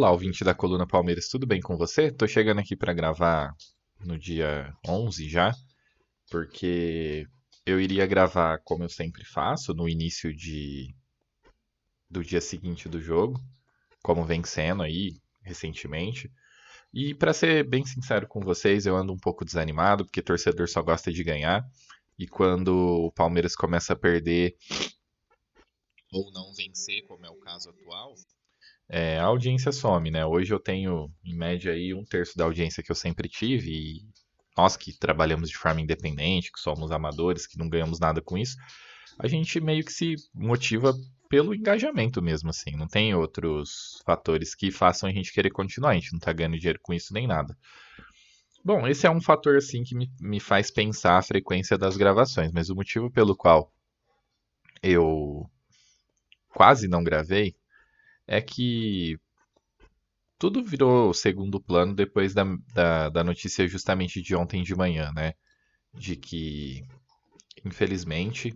Olá, ouvinte da Coluna Palmeiras, tudo bem com você? Tô chegando aqui para gravar no dia 11 já, porque eu iria gravar como eu sempre faço, no início de do dia seguinte do jogo, como vem sendo aí recentemente. E para ser bem sincero com vocês, eu ando um pouco desanimado, porque torcedor só gosta de ganhar, e quando o Palmeiras começa a perder ou não vencer, como é o caso atual, é, a audiência some, né? Hoje eu tenho, em média, aí um terço da audiência que eu sempre tive, e nós que trabalhamos de forma independente, que somos amadores, que não ganhamos nada com isso, a gente meio que se motiva pelo engajamento mesmo, assim. Não tem outros fatores que façam a gente querer continuar, a gente não tá ganhando dinheiro com isso nem nada. Bom, esse é um fator, assim, que me, me faz pensar a frequência das gravações, mas o motivo pelo qual eu quase não gravei é que tudo virou segundo plano depois da, da, da, notícia justamente de ontem de manhã, né? De que, infelizmente,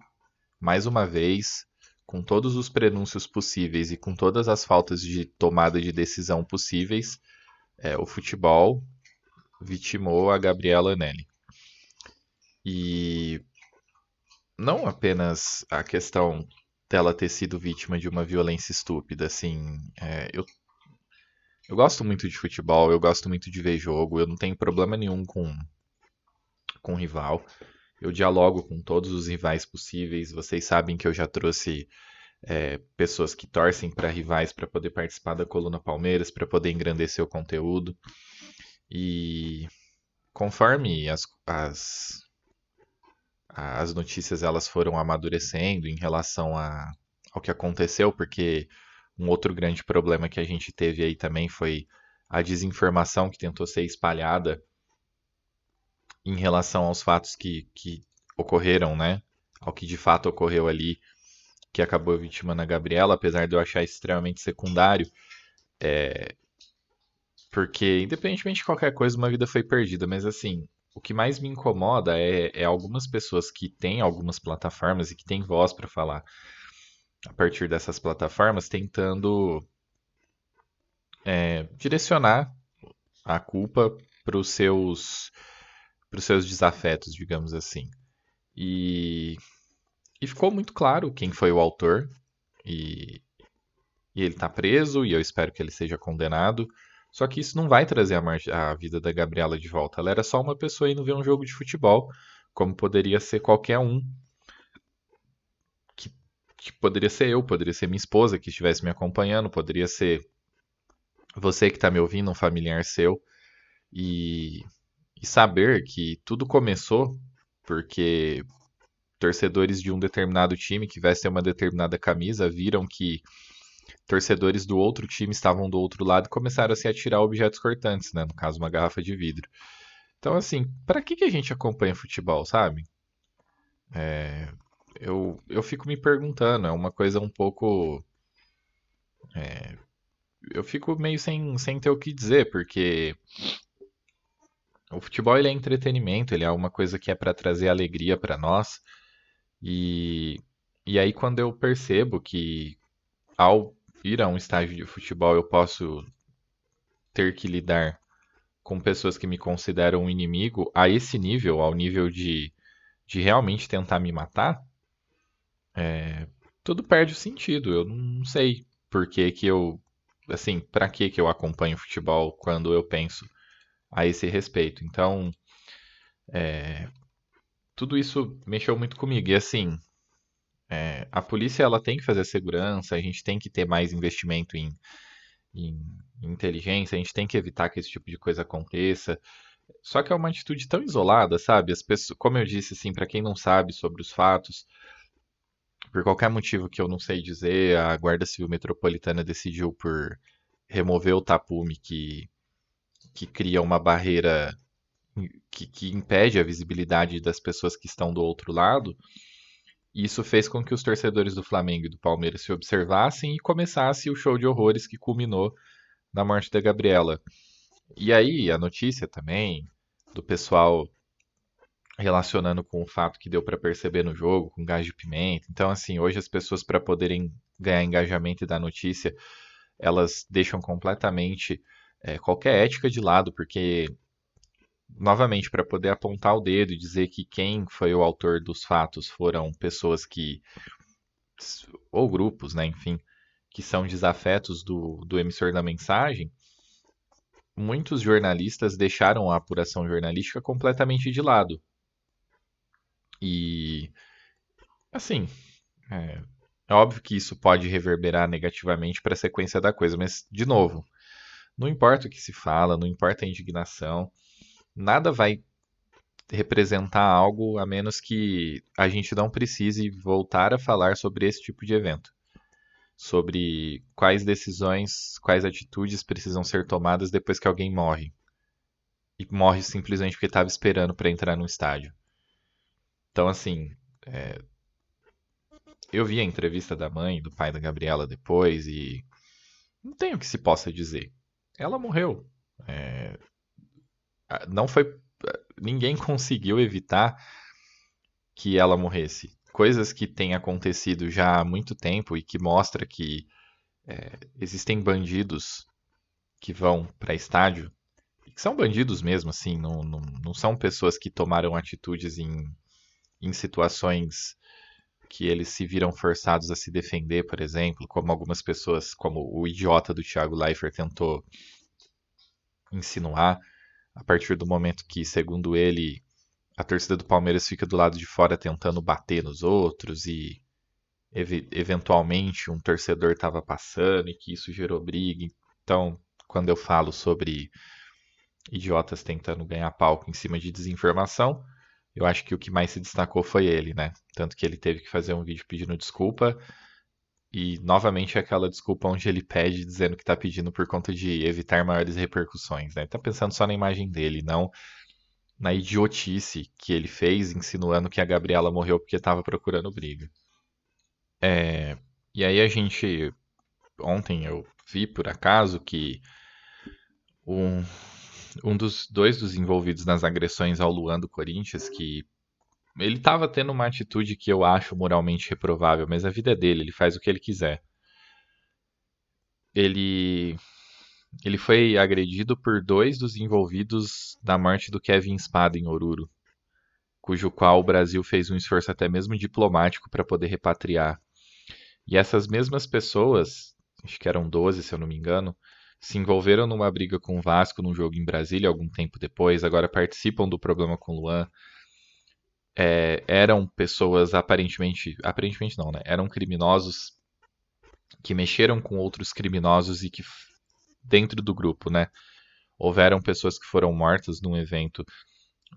mais uma vez, com todos os prenúncios possíveis e com todas as faltas de tomada de decisão possíveis, é, o futebol vitimou a Gabriela Anelli. E não apenas a questão dela ter sido vítima de uma violência estúpida, assim, é, eu, eu gosto muito de futebol, eu gosto muito de ver jogo, eu não tenho problema nenhum com, com rival, eu dialogo com todos os rivais possíveis, vocês sabem que eu já trouxe é, pessoas que torcem para rivais para poder participar da Coluna Palmeiras, para poder engrandecer o conteúdo, e conforme as, as as notícias elas foram amadurecendo em relação a, ao que aconteceu, porque um outro grande problema que a gente teve aí também foi a desinformação que tentou ser espalhada em relação aos fatos que, que ocorreram, né? Ao que de fato ocorreu ali, que acabou vitimando a Gabriela, apesar de eu achar extremamente secundário. É... Porque, independentemente de qualquer coisa, uma vida foi perdida, mas assim, o que mais me incomoda é, é, algumas pessoas que têm algumas plataformas e que têm voz para falar a partir dessas plataformas, tentando é, direcionar a culpa para os seus, seus desafetos, digamos assim. E, e ficou muito claro quem foi o autor, e, e ele está preso, e eu espero que ele seja condenado. Só que isso não vai trazer a, a, vida da Gabriela de volta. Ela era só uma pessoa indo ver um jogo de futebol, como poderia ser qualquer um. Que, que, poderia ser eu, poderia ser minha esposa que estivesse me acompanhando, poderia ser você que está me ouvindo, um familiar seu. E, e saber que tudo começou porque torcedores de um determinado time que vestem uma determinada camisa viram que torcedores do outro time estavam do outro lado e começaram a se atirar objetos cortantes, né? No caso, uma garrafa de vidro. Então, assim, para que, que a gente acompanha futebol, sabe? É, eu, eu fico me perguntando, é uma coisa um pouco. É, eu fico meio sem, sem ter o que dizer, porque o futebol ele é entretenimento, ele é uma coisa que é para trazer alegria para nós. E, e aí, quando eu percebo que ao ir a um estágio de futebol eu posso ter que lidar com pessoas que me consideram um inimigo a esse nível, ao nível de, de realmente tentar me matar, é, tudo perde o sentido. Eu não sei por que, que eu. Assim, para que, que eu acompanho futebol quando eu penso a esse respeito. Então, é, tudo isso mexeu muito comigo. E assim, é, a polícia ela tem que fazer segurança, a gente tem que ter mais investimento em, em, inteligência, a gente tem que evitar que esse tipo de coisa aconteça. Só que é uma atitude tão isolada, sabe? As pessoas, como eu disse, assim, para quem não sabe sobre os fatos, por qualquer motivo que eu não sei dizer, a Guarda Civil Metropolitana decidiu por remover o tapume que, que cria uma barreira que, que impede a visibilidade das pessoas que estão do outro lado. Isso fez com que os torcedores do Flamengo e do Palmeiras se observassem e começasse o show de horrores que culminou na morte da Gabriela. E aí, a notícia também do pessoal relacionando com o fato que deu para perceber no jogo, com gás de pimenta. Então, assim, hoje as pessoas, para poderem ganhar engajamento e dar notícia, elas deixam completamente é, qualquer ética de lado, porque novamente, para poder apontar o dedo e dizer que quem foi o autor dos fatos foram pessoas que. ou grupos, né, enfim, que são desafetos do, do emissor da mensagem, muitos jornalistas deixaram a apuração jornalística completamente de lado. E. assim. É, é óbvio que isso pode reverberar negativamente para a sequência da coisa, mas, de novo, não importa o que se fala, não importa a indignação nada vai representar algo a menos que a gente não precise voltar a falar sobre esse tipo de evento. Sobre quais decisões, quais atitudes precisam ser tomadas depois que alguém morre. E morre simplesmente porque estava esperando para entrar no estádio. Então, assim, é... eu vi a entrevista da mãe, do pai da Gabriela depois e não tem o que se possa dizer. Ela morreu. É não foi. Ninguém conseguiu evitar que ela morresse. Coisas que têm acontecido já há muito tempo e que mostra que é, existem bandidos que vão para estádio que são bandidos mesmo, assim, não, não, não são pessoas que tomaram atitudes em, em situações que eles se viram forçados a se defender, por exemplo, como algumas pessoas, como o idiota do Thiago Leifert tentou insinuar a partir do momento que, segundo ele, a torcida do Palmeiras fica do lado de fora tentando bater nos outros e ev eventualmente um torcedor estava passando e que isso gerou briga. Então, quando eu falo sobre idiotas tentando ganhar palco em cima de desinformação, eu acho que o que mais se destacou foi ele, né? Tanto que ele teve que fazer um vídeo pedindo desculpa e novamente aquela desculpa onde ele pede dizendo que está pedindo por conta de evitar maiores repercussões, né? Tá pensando só na imagem dele, não na idiotice que ele fez, insinuando que a Gabriela morreu porque estava procurando briga. É... E aí a gente ontem eu vi por acaso que um, um dos dois dos envolvidos nas agressões ao Luan do Corinthians, que ele estava tendo uma atitude que eu acho moralmente reprovável, mas a vida é dele, ele faz o que ele quiser. Ele ele foi agredido por dois dos envolvidos na morte do Kevin Spada em Oruro, cujo qual o Brasil fez um esforço até mesmo diplomático para poder repatriar. E essas mesmas pessoas, acho que eram 12 se eu não me engano, se envolveram numa briga com o Vasco num jogo em Brasília algum tempo depois, agora participam do problema com o Luan é, eram pessoas aparentemente. Aparentemente não, né? Eram criminosos que mexeram com outros criminosos e que dentro do grupo, né? Houveram pessoas que foram mortas num evento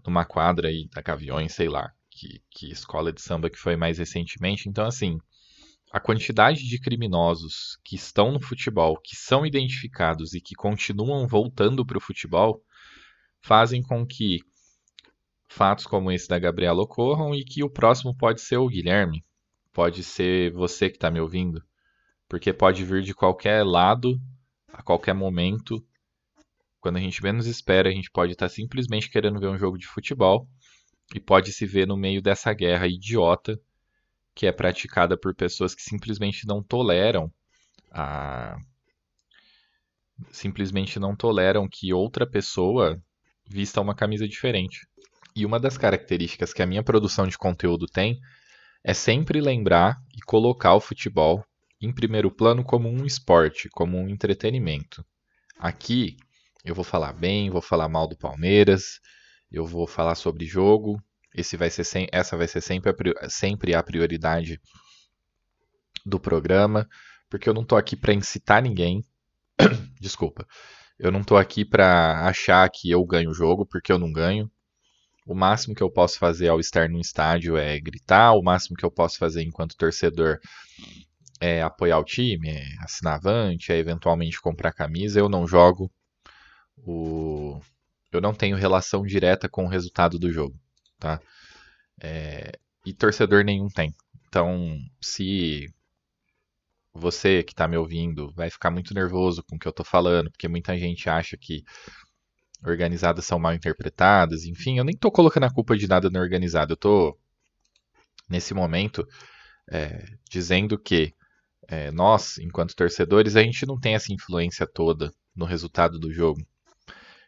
numa quadra aí da Gaviões, sei lá, que, que escola de samba que foi mais recentemente. Então, assim, a quantidade de criminosos que estão no futebol, que são identificados e que continuam voltando para o futebol, fazem com que fatos como esse da Gabriela ocorram e que o próximo pode ser o Guilherme, pode ser você que está me ouvindo, porque pode vir de qualquer lado, a qualquer momento. Quando a gente menos espera, a gente pode estar tá simplesmente querendo ver um jogo de futebol e pode se ver no meio dessa guerra idiota que é praticada por pessoas que simplesmente não toleram a simplesmente não toleram que outra pessoa vista uma camisa diferente. E uma das características que a minha produção de conteúdo tem é sempre lembrar e colocar o futebol em primeiro plano como um esporte, como um entretenimento. Aqui eu vou falar bem, vou falar mal do Palmeiras, eu vou falar sobre jogo. Esse vai ser sem, essa vai ser sempre a, sempre a prioridade do programa, porque eu não estou aqui para incitar ninguém, Desculpa. Eu não tô aqui pra achar que eu ganho o jogo, porque eu não ganho. O máximo que eu posso fazer ao estar no estádio é gritar, o máximo que eu posso fazer enquanto torcedor é apoiar o time, é assinar avante, é eventualmente comprar camisa. Eu não jogo. O... Eu não tenho relação direta com o resultado do jogo, tá? É... E torcedor nenhum tem. Então, se você que está me ouvindo vai ficar muito nervoso com o que eu estou falando, porque muita gente acha que organizadas são mal interpretadas, enfim, eu nem estou colocando a culpa de nada no organizado, eu estou, nesse momento, é, dizendo que é, nós, enquanto torcedores, a gente não tem essa influência toda no resultado do jogo.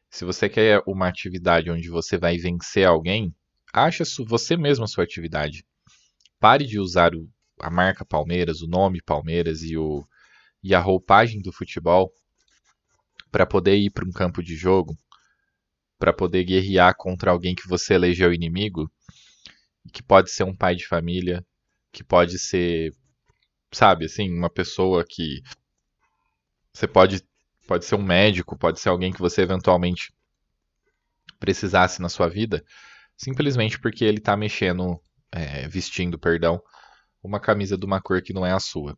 Se você quer uma atividade onde você vai vencer alguém, acha você mesmo a sua atividade. Pare de usar o, a marca Palmeiras, o nome Palmeiras e, o, e a roupagem do futebol para poder ir para um campo de jogo para poder guerrear contra alguém que você elegeu inimigo, que pode ser um pai de família, que pode ser, sabe, assim, uma pessoa que você pode pode ser um médico, pode ser alguém que você eventualmente precisasse na sua vida, simplesmente porque ele está mexendo, é, vestindo, perdão, uma camisa de uma cor que não é a sua.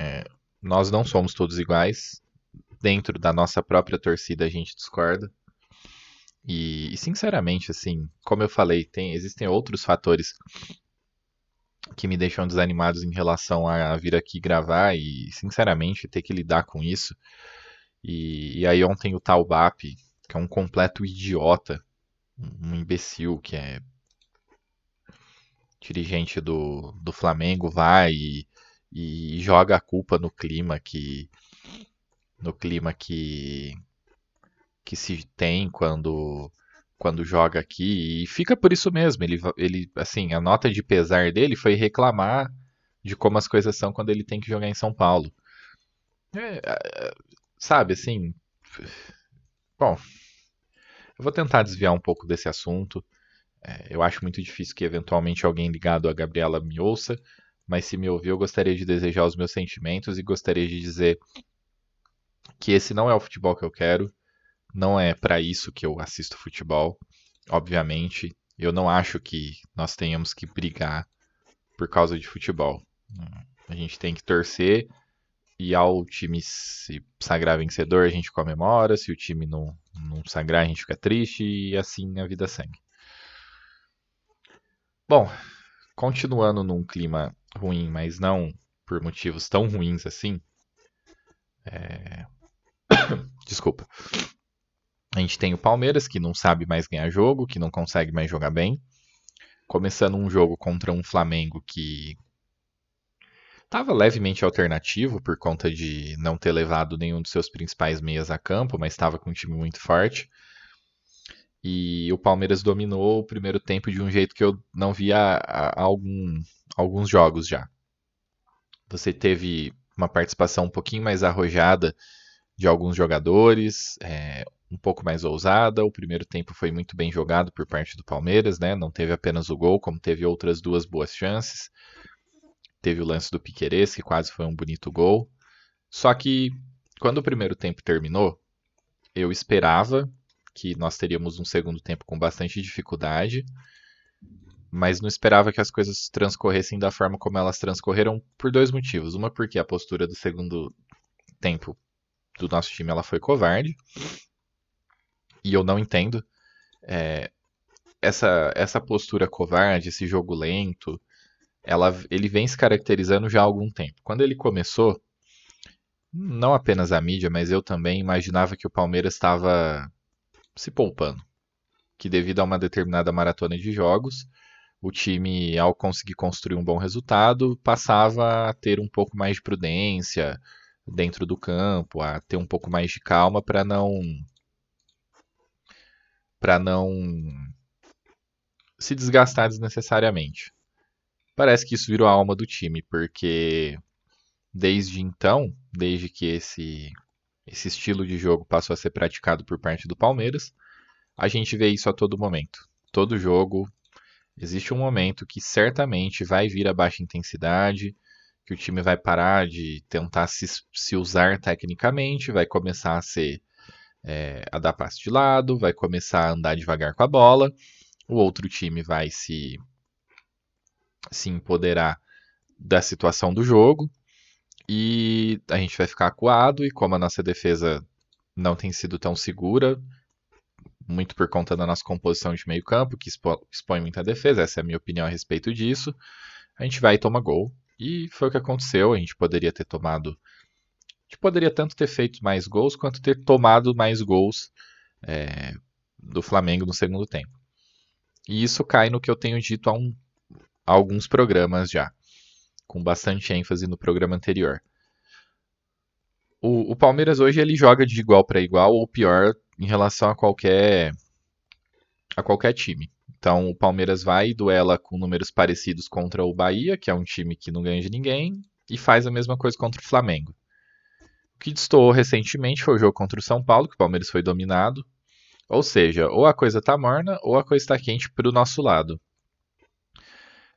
É, nós não somos todos iguais. Dentro da nossa própria torcida a gente discorda. E, e, sinceramente, assim, como eu falei, tem, existem outros fatores que me deixam desanimados em relação a vir aqui gravar e, sinceramente, ter que lidar com isso. E, e aí ontem o Taubap, que é um completo idiota, um imbecil que é dirigente do, do Flamengo, vai e, e joga a culpa no clima que no clima que que se tem quando quando joga aqui e fica por isso mesmo. Ele, ele assim, a nota de pesar dele foi reclamar de como as coisas são quando ele tem que jogar em São Paulo. É, é, sabe, assim. Bom, eu vou tentar desviar um pouco desse assunto. É, eu acho muito difícil que eventualmente alguém ligado a Gabriela me ouça, mas se me ouvir, eu gostaria de desejar os meus sentimentos e gostaria de dizer que esse não é o futebol que eu quero não é para isso que eu assisto futebol, obviamente. Eu não acho que nós tenhamos que brigar por causa de futebol. A gente tem que torcer e ao time se sagrar vencedor a gente comemora, se o time não, não sagrar a gente fica triste e assim a vida segue. Bom, continuando num clima ruim, mas não por motivos tão ruins assim. É... Desculpa. A gente tem o Palmeiras, que não sabe mais ganhar jogo, que não consegue mais jogar bem. Começando um jogo contra um Flamengo que estava levemente alternativo por conta de não ter levado nenhum dos seus principais meias a campo, mas estava com um time muito forte. E o Palmeiras dominou o primeiro tempo de um jeito que eu não via há, algum, alguns jogos já. Você teve uma participação um pouquinho mais arrojada de alguns jogadores, é, um pouco mais ousada. O primeiro tempo foi muito bem jogado por parte do Palmeiras, né? Não teve apenas o gol, como teve outras duas boas chances. Teve o lance do Piquerez, que quase foi um bonito gol. Só que quando o primeiro tempo terminou, eu esperava que nós teríamos um segundo tempo com bastante dificuldade, mas não esperava que as coisas transcorressem da forma como elas transcorreram por dois motivos. Uma porque a postura do segundo tempo do nosso time ela foi covarde, e eu não entendo. É, essa, essa postura covarde, esse jogo lento, ela, ele vem se caracterizando já há algum tempo. Quando ele começou, não apenas a mídia, mas eu também imaginava que o Palmeiras estava se poupando. Que devido a uma determinada maratona de jogos, o time, ao conseguir construir um bom resultado, passava a ter um pouco mais de prudência dentro do campo, a ter um pouco mais de calma para não para não se desgastar desnecessariamente. Parece que isso virou a alma do time, porque desde então, desde que esse, esse estilo de jogo passou a ser praticado por parte do Palmeiras, a gente vê isso a todo momento. Todo jogo existe um momento que certamente vai vir a baixa intensidade, que o time vai parar de tentar se, se usar tecnicamente, vai começar a ser é, a dar passe de lado, vai começar a andar devagar com a bola, o outro time vai se, se empoderar da situação do jogo e a gente vai ficar acuado. E como a nossa defesa não tem sido tão segura, muito por conta da nossa composição de meio campo, que expõe muita defesa, essa é a minha opinião a respeito disso, a gente vai e toma gol. E foi o que aconteceu, a gente poderia ter tomado. Gente poderia tanto ter feito mais gols quanto ter tomado mais gols é, do Flamengo no segundo tempo. E isso cai no que eu tenho dito há, um, há alguns programas já, com bastante ênfase no programa anterior. O, o Palmeiras hoje ele joga de igual para igual, ou pior, em relação a qualquer a qualquer time. Então o Palmeiras vai e duela com números parecidos contra o Bahia, que é um time que não ganha de ninguém, e faz a mesma coisa contra o Flamengo. O que destoou recentemente foi o jogo contra o São Paulo, que o Palmeiras foi dominado. Ou seja, ou a coisa está morna ou a coisa está quente para o nosso lado.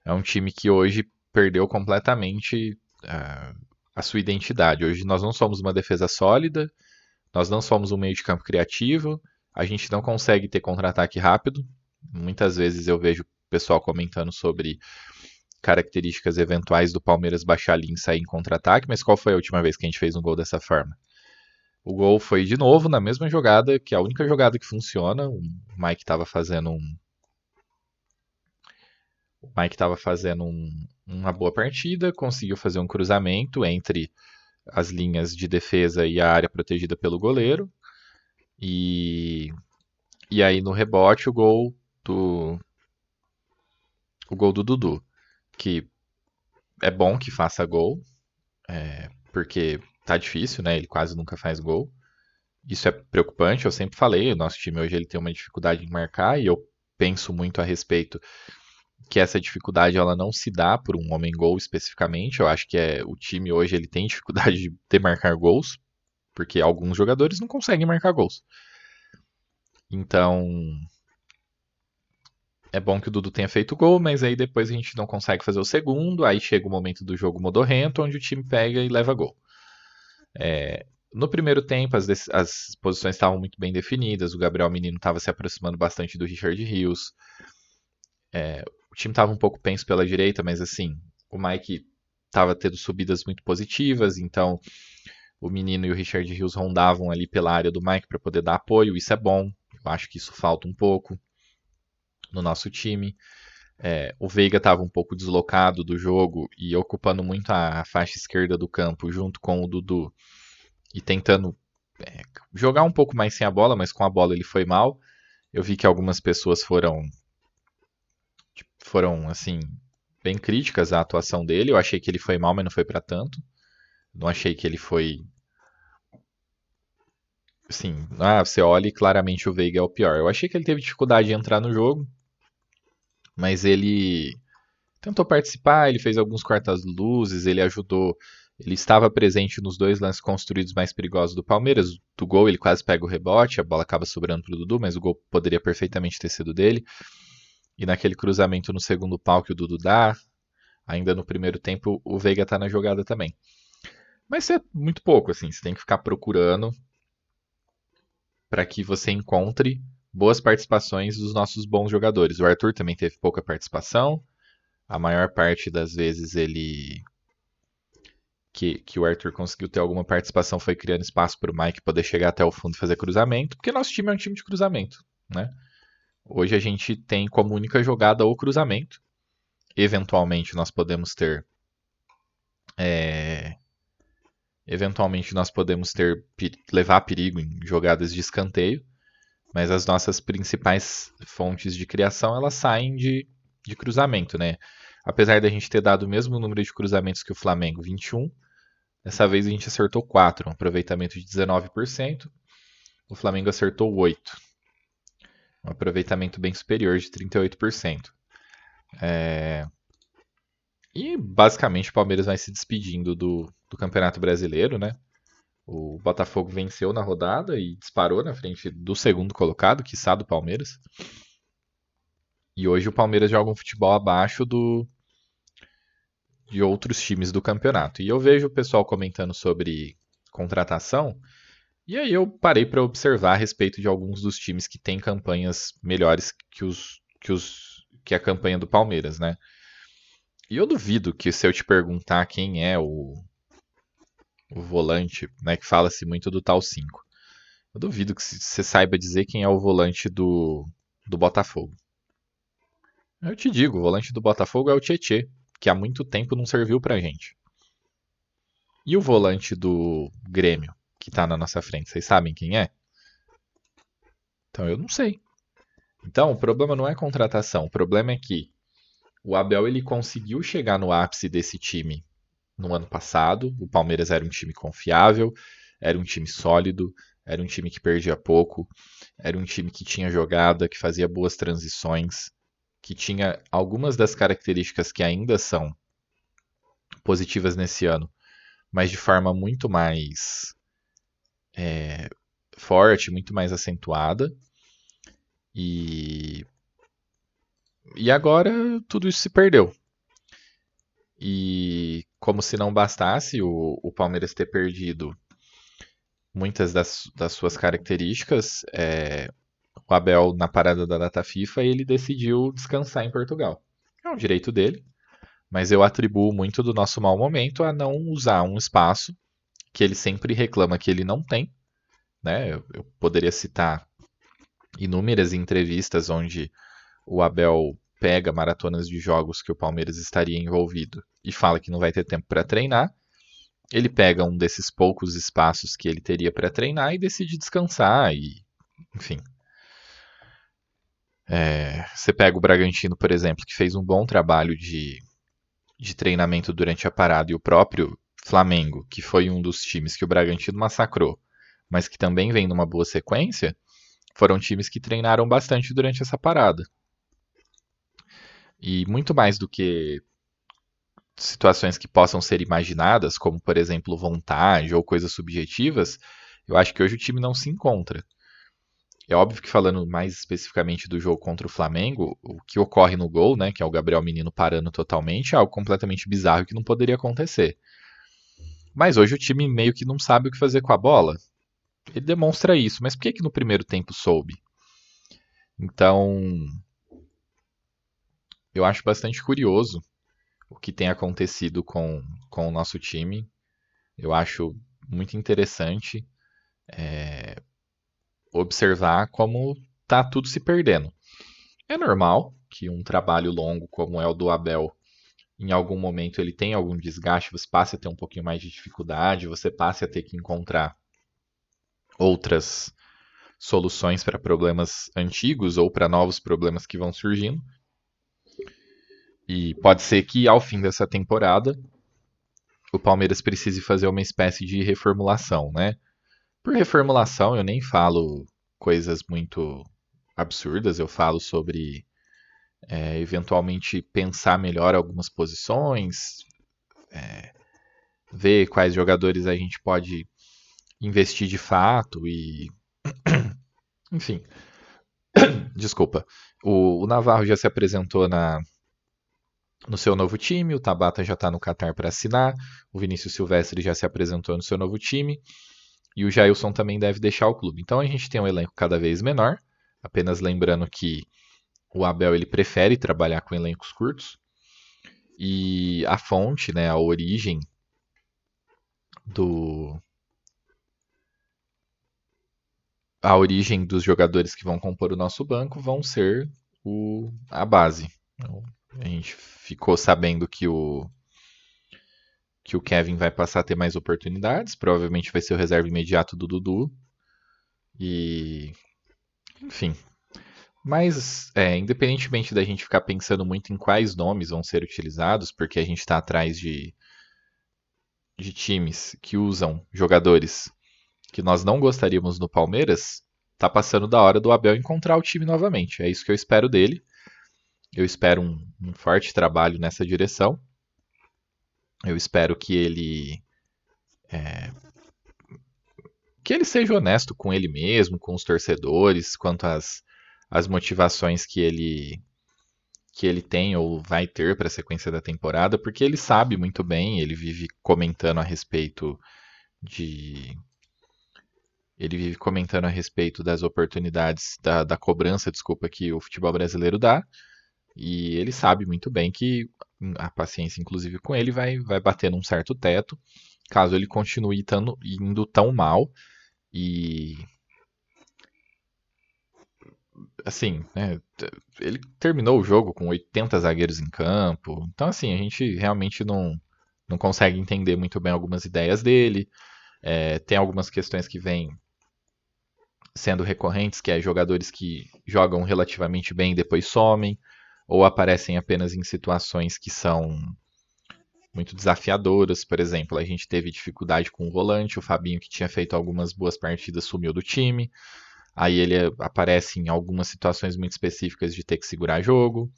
É um time que hoje perdeu completamente uh, a sua identidade. Hoje nós não somos uma defesa sólida, nós não somos um meio de campo criativo, a gente não consegue ter contra-ataque rápido, Muitas vezes eu vejo pessoal comentando sobre características eventuais do Palmeiras baixar linha e sair em contra-ataque, mas qual foi a última vez que a gente fez um gol dessa forma? O gol foi de novo na mesma jogada, que é a única jogada que funciona. O Mike estava fazendo um. O Mike estava fazendo um, uma boa partida, conseguiu fazer um cruzamento entre as linhas de defesa e a área protegida pelo goleiro. E, e aí no rebote o gol do o gol do Dudu, que é bom que faça gol, é, porque tá difícil, né? Ele quase nunca faz gol. Isso é preocupante, eu sempre falei, o nosso time hoje ele tem uma dificuldade em marcar e eu penso muito a respeito que essa dificuldade ela não se dá por um homem gol especificamente. Eu acho que é o time hoje ele tem dificuldade de marcar gols, porque alguns jogadores não conseguem marcar gols. Então, é bom que o Dudu tenha feito gol, mas aí depois a gente não consegue fazer o segundo, aí chega o momento do jogo modorrento, onde o time pega e leva gol. É, no primeiro tempo, as, as, posições estavam muito bem definidas, o Gabriel Menino estava se aproximando bastante do Richard Rios. É, o time estava um pouco penso pela direita, mas assim, o Mike estava tendo subidas muito positivas, então o Menino e o Richard Rios rondavam ali pela área do Mike para poder dar apoio, isso é bom, eu acho que isso falta um pouco no nosso time. É, o Veiga estava um pouco deslocado do jogo e ocupando muito a, faixa esquerda do campo junto com o Dudu e tentando é, jogar um pouco mais sem a bola, mas com a bola ele foi mal. Eu vi que algumas pessoas foram tipo, foram assim bem críticas à atuação dele. Eu achei que ele foi mal, mas não foi para tanto. Não achei que ele foi Sim, ah, você olha e claramente o Veiga é o pior. Eu achei que ele teve dificuldade de entrar no jogo, mas ele tentou participar, ele fez alguns quartas-luzes, ele ajudou, ele estava presente nos dois lances construídos mais perigosos do Palmeiras. Do gol ele quase pega o rebote, a bola acaba sobrando para o Dudu, mas o gol poderia perfeitamente ter sido dele. E naquele cruzamento no segundo pau que o Dudu dá, ainda no primeiro tempo, o Veiga está na jogada também. Mas é muito pouco, assim, você tem que ficar procurando para que você encontre boas participações dos nossos bons jogadores. O Arthur também teve pouca participação. A maior parte das vezes ele que, que o Arthur conseguiu ter alguma participação foi criando espaço para o Mike poder chegar até o fundo e fazer cruzamento, porque nosso time é um time de cruzamento, né? Hoje a gente tem como única jogada o cruzamento. Eventualmente nós podemos ter é, eventualmente nós podemos ter levar perigo em jogadas de escanteio, mas as nossas principais fontes de criação elas saem de, de cruzamento, né? Apesar da gente ter dado o mesmo número de cruzamentos que o Flamengo, 21, dessa vez a gente acertou 4, um aproveitamento de 19%. O Flamengo acertou 8, um aproveitamento bem superior de 38%. É... E basicamente o Palmeiras vai se despedindo do, do Campeonato Brasileiro, né? O Botafogo venceu na rodada e disparou na frente do segundo colocado, quiçá do Palmeiras. E hoje o Palmeiras joga um futebol abaixo do de outros times do campeonato. E eu vejo o pessoal comentando sobre contratação, e aí eu parei para observar a respeito de alguns dos times que têm campanhas melhores que os que os que a campanha do Palmeiras, né? E eu duvido que se eu te perguntar quem é o, o volante, né, que fala-se muito do tal 5. Eu duvido que você saiba dizer quem é o volante do, do Botafogo. Eu te digo, o volante do Botafogo é o Tietê, que há muito tempo não serviu pra gente. E o volante do Grêmio, que tá na nossa frente, vocês sabem quem é? Então eu não sei. Então, o problema não é contratação, o problema é que o Abel ele conseguiu chegar no ápice desse time no ano passado. O Palmeiras era um time confiável, era um time sólido, era um time que perdia pouco, era um time que tinha jogada, que fazia boas transições, que tinha algumas das características que ainda são positivas nesse ano, mas de forma muito mais é, forte, muito mais acentuada. E, e agora tudo isso se perdeu. E como se não bastasse o, o Palmeiras ter perdido muitas das, das suas características, é, o Abel, na parada da data FIFA, ele decidiu descansar em Portugal. É um direito dele, mas eu atribuo muito do nosso mau momento a não usar um espaço que ele sempre reclama que ele não tem. Né? Eu, eu poderia citar inúmeras entrevistas onde o Abel pega maratonas de jogos que o Palmeiras estaria envolvido e fala que não vai ter tempo para treinar. Ele pega um desses poucos espaços que ele teria para treinar e decide descansar e, enfim. É, você pega o Bragantino, por exemplo, que fez um bom trabalho de, de treinamento durante a parada, e o próprio Flamengo, que foi um dos times que o Bragantino massacrou, mas que também vem numa boa sequência, foram times que treinaram bastante durante essa parada. E muito mais do que situações que possam ser imaginadas, como por exemplo vontade ou coisas subjetivas, eu acho que hoje o time não se encontra. É óbvio que falando mais especificamente do jogo contra o Flamengo, o que ocorre no gol, né, que é o Gabriel Menino parando totalmente, é algo completamente bizarro que não poderia acontecer. Mas hoje o time meio que não sabe o que fazer com a bola. Ele demonstra isso, mas por que, que no primeiro tempo soube? Então, eu acho bastante curioso o que tem acontecido com, com o nosso time. Eu acho muito interessante é, observar como tá tudo se perdendo. É normal que um trabalho longo como é o do Abel, em algum momento ele tenha algum desgaste, você passe a ter um pouquinho mais de dificuldade, você passe a ter que encontrar outras soluções para problemas antigos ou para novos problemas que vão surgindo. E pode ser que ao fim dessa temporada o Palmeiras precise fazer uma espécie de reformulação, né? Por reformulação eu nem falo coisas muito absurdas, eu falo sobre é, eventualmente pensar melhor algumas posições, é, ver quais jogadores a gente pode investir de fato e. Enfim. Desculpa. O, o Navarro já se apresentou na, no seu novo time, o Tabata já está no Qatar para assinar, o Vinícius Silvestre já se apresentou no seu novo time e o Jailson também deve deixar o clube. Então a gente tem um elenco cada vez menor, apenas lembrando que o Abel ele prefere trabalhar com elencos curtos e a fonte, né, a origem do a origem dos jogadores que vão compor o nosso banco vão ser o, a base. A gente ficou sabendo que o que o Kevin vai passar a ter mais oportunidades, provavelmente vai ser o reserva imediato do Dudu. E enfim. Mas, é, independentemente da gente ficar pensando muito em quais nomes vão ser utilizados, porque a gente está atrás de, de times que usam jogadores que nós não gostaríamos no Palmeiras, tá passando da hora do Abel encontrar o time novamente. É isso que eu espero dele. Eu espero um, um forte trabalho nessa direção. Eu espero que ele é, que ele seja honesto com ele mesmo, com os torcedores, quanto às, às motivações que ele que ele tem ou vai ter para a sequência da temporada, porque ele sabe muito bem, ele vive comentando a respeito de. Ele vive comentando a respeito das oportunidades, da, da cobrança, desculpa, que o futebol brasileiro dá. E ele sabe muito bem que a paciência, inclusive com ele, vai, vai bater num certo teto, caso ele continue tando, indo tão mal. E assim, né, ele terminou o jogo com 80 zagueiros em campo. Então, assim, a gente realmente não, não consegue entender muito bem algumas ideias dele. É, tem algumas questões que vêm sendo recorrentes, que é jogadores que jogam relativamente bem e depois somem, ou aparecem apenas em situações que são muito desafiadoras. Por exemplo, a gente teve dificuldade com o volante, o Fabinho, que tinha feito algumas boas partidas, sumiu do time. Aí ele aparece em algumas situações muito específicas de ter que segurar jogo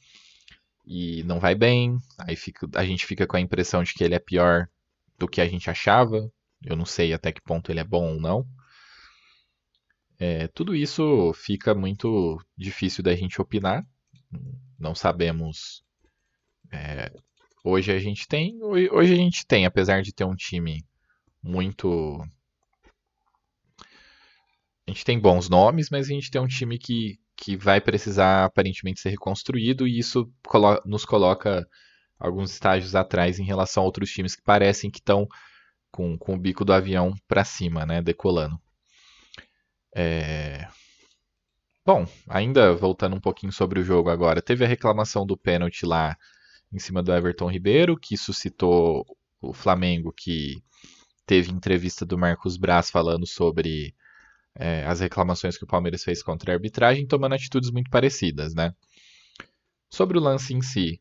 e não vai bem. Aí fica, a gente fica com a impressão de que ele é pior do que a gente achava. Eu não sei até que ponto ele é bom ou não. É, tudo isso fica muito difícil da gente opinar. Não sabemos. É, hoje a gente tem. Hoje a gente tem, apesar de ter um time muito a gente tem bons nomes, mas a gente tem um time que, que vai precisar aparentemente ser reconstruído e isso colo nos coloca alguns estágios atrás em relação a outros times que parecem que estão com, com o bico do avião para cima, né, decolando. É... Bom, ainda voltando um pouquinho sobre o jogo agora, teve a reclamação do pênalti lá em cima do Everton Ribeiro, que suscitou o Flamengo, que teve entrevista do Marcos Braz falando sobre é, as reclamações que o Palmeiras fez contra a arbitragem, tomando atitudes muito parecidas, né? Sobre o lance em si,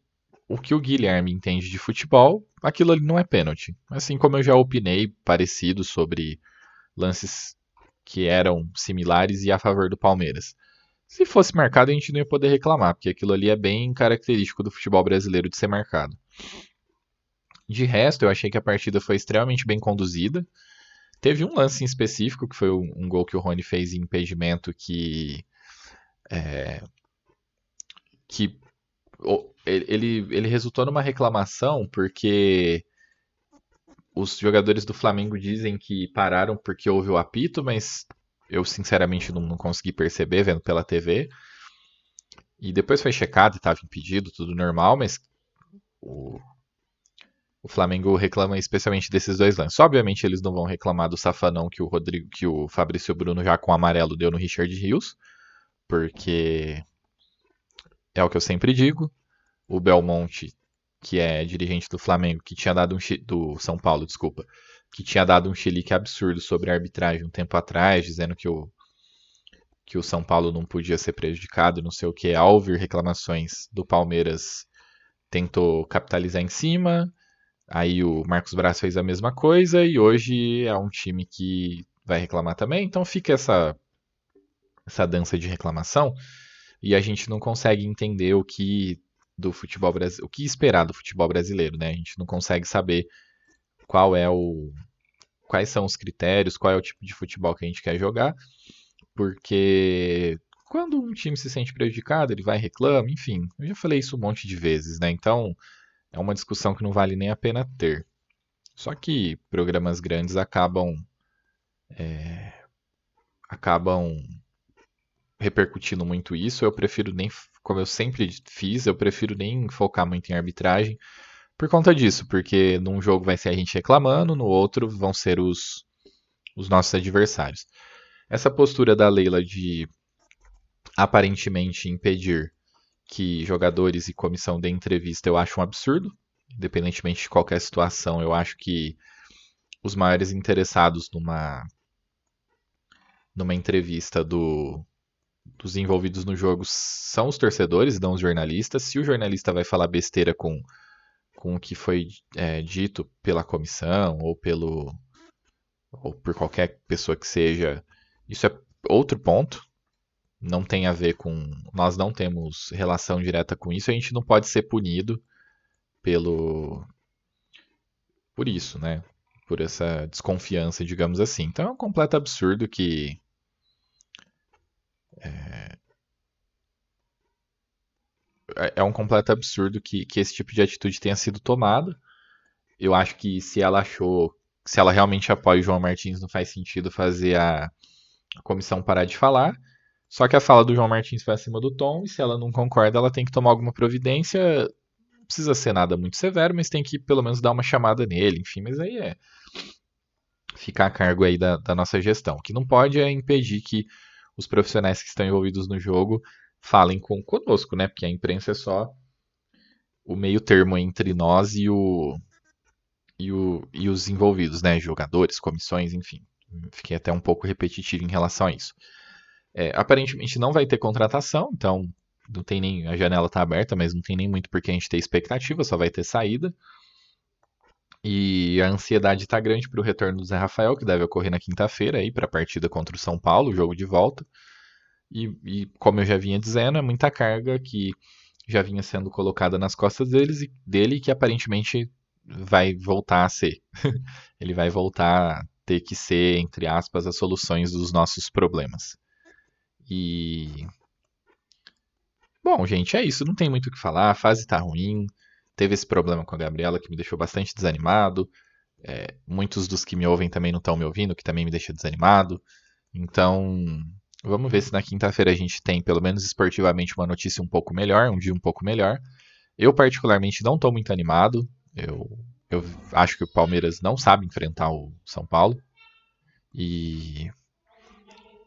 o que o Guilherme entende de futebol, aquilo ali não é pênalti. Assim como eu já opinei parecido sobre lances que eram similares e a favor do Palmeiras. Se fosse marcado, a gente não ia poder reclamar, porque aquilo ali é bem característico do futebol brasileiro de ser marcado. De resto, eu achei que a partida foi extremamente bem conduzida. Teve um lance em específico, que foi um, gol que o Rony fez em impedimento, que. É, que ele, ele resultou numa reclamação porque os jogadores do Flamengo dizem que pararam porque houve o apito, mas eu sinceramente não, não consegui perceber vendo pela TV. E depois foi checado e estava impedido, tudo normal, mas o, o Flamengo reclama especialmente desses dois lances. Obviamente eles não vão reclamar do safanão que o Rodrigo, que o Fabrício Bruno já com amarelo deu no Richard Rios, porque é o que eu sempre digo. O Belmonte, que é dirigente do Flamengo, que tinha dado um do São Paulo, desculpa, que tinha dado um chilique absurdo sobre a arbitragem um tempo atrás, dizendo que o que o São Paulo não podia ser prejudicado, não sei o que, ao ouvir reclamações do Palmeiras, tentou capitalizar em cima, Aí o Marcos Braz fez a mesma coisa e hoje é um time que vai reclamar também. Então fica essa, essa dança de reclamação e a gente não consegue entender o que do futebol o que esperar do futebol brasileiro, né? A gente não consegue saber qual é o quais são os critérios, qual é o tipo de futebol que a gente quer jogar, porque quando um time se sente prejudicado, ele vai e reclama, enfim. Eu já falei isso um monte de vezes, né? Então, é uma discussão que não vale nem a pena ter. Só que programas grandes acabam é, acabam repercutindo muito isso. Eu prefiro nem, como eu sempre fiz, eu prefiro nem focar muito em arbitragem por conta disso, porque num jogo vai ser a gente reclamando, no outro vão ser os, os nossos adversários. Essa postura da Leila de aparentemente impedir que jogadores e comissão dê entrevista eu acho um absurdo, independentemente de qualquer situação. Eu acho que os maiores interessados numa numa entrevista do, dos envolvidos no jogo são os torcedores, não os jornalistas. Se o jornalista vai falar besteira com, com o que foi é, dito pela comissão ou pelo ou por qualquer pessoa que seja, isso é outro ponto não tem a ver com. Nós não temos relação direta com isso, a gente não pode ser punido pelo. por isso, né? Por essa desconfiança, digamos assim. Então é um completo absurdo que. É... é, é um completo absurdo que, que esse tipo de atitude tenha sido tomada. Eu acho que se ela achou, se ela realmente apoia o João Martins, não faz sentido fazer a, a comissão parar de falar. Só que a fala do João Martins foi acima do tom, e se ela não concorda, ela tem que tomar alguma providência. Não precisa ser nada muito severo, mas tem que pelo menos dar uma chamada nele, enfim, mas aí é ficar a cargo aí da, da nossa gestão. O que não pode é impedir que os profissionais que estão envolvidos no jogo falem com conosco, né? Porque a imprensa é só o meio termo entre nós e o, e, o, e os envolvidos, né? Jogadores, comissões, enfim. Fiquei até um pouco repetitivo em relação a isso. É, aparentemente não vai ter contratação, então não tem nem a janela está aberta, mas não tem nem muito porque a gente ter expectativa, só vai ter saída. E a ansiedade está grande para o retorno do Zé Rafael, que deve ocorrer na quinta-feira aí para a partida contra o São Paulo, jogo de volta. E, e, como eu já vinha dizendo, é muita carga que já vinha sendo colocada nas costas deles e dele que aparentemente vai voltar a ser. Ele vai voltar a ter que ser, entre aspas, as soluções dos nossos problemas. E. Bom, gente, é isso. Não tem muito o que falar. A fase tá ruim. Teve esse problema com a Gabriela que me deixou bastante desanimado. É, muitos dos que me ouvem também não estão me ouvindo, que também me deixa desanimado. Então, vamos ver se na quinta-feira a gente tem, pelo menos esportivamente, uma notícia um pouco melhor, um dia um pouco melhor. Eu, particularmente, não estou muito animado. Eu, eu acho que o Palmeiras não sabe enfrentar o São Paulo. E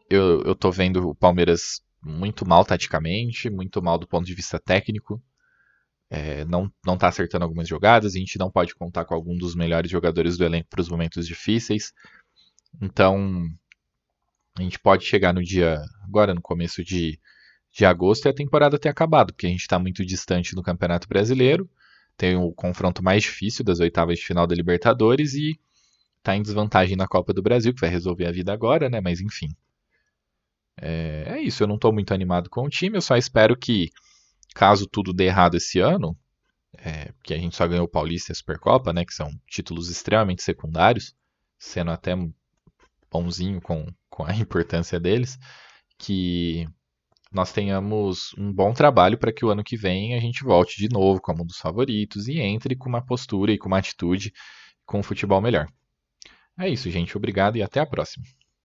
eu, tô vendo o Palmeiras muito mal taticamente, muito mal do ponto de vista técnico. É, não, não tá acertando algumas jogadas, a gente não pode contar com algum dos melhores jogadores do elenco para os momentos difíceis. Então, a gente pode chegar no dia, agora no começo de, de agosto, e a temporada ter acabado, porque a gente está muito distante do Campeonato Brasileiro, tem o confronto mais difícil das oitavas de final da Libertadores e está em desvantagem na Copa do Brasil, que vai resolver a vida agora, né? Mas enfim. É, é isso, eu não estou muito animado com o time, eu só espero que, caso tudo dê errado esse ano, é, porque a gente só ganhou o Paulista e a Supercopa, né, que são títulos extremamente secundários, sendo até bonzinho com, com a importância deles, que nós tenhamos um bom trabalho para que o ano que vem a gente volte de novo como um dos favoritos e entre com uma postura e com uma atitude com um futebol melhor. É isso, gente. Obrigado e até a próxima.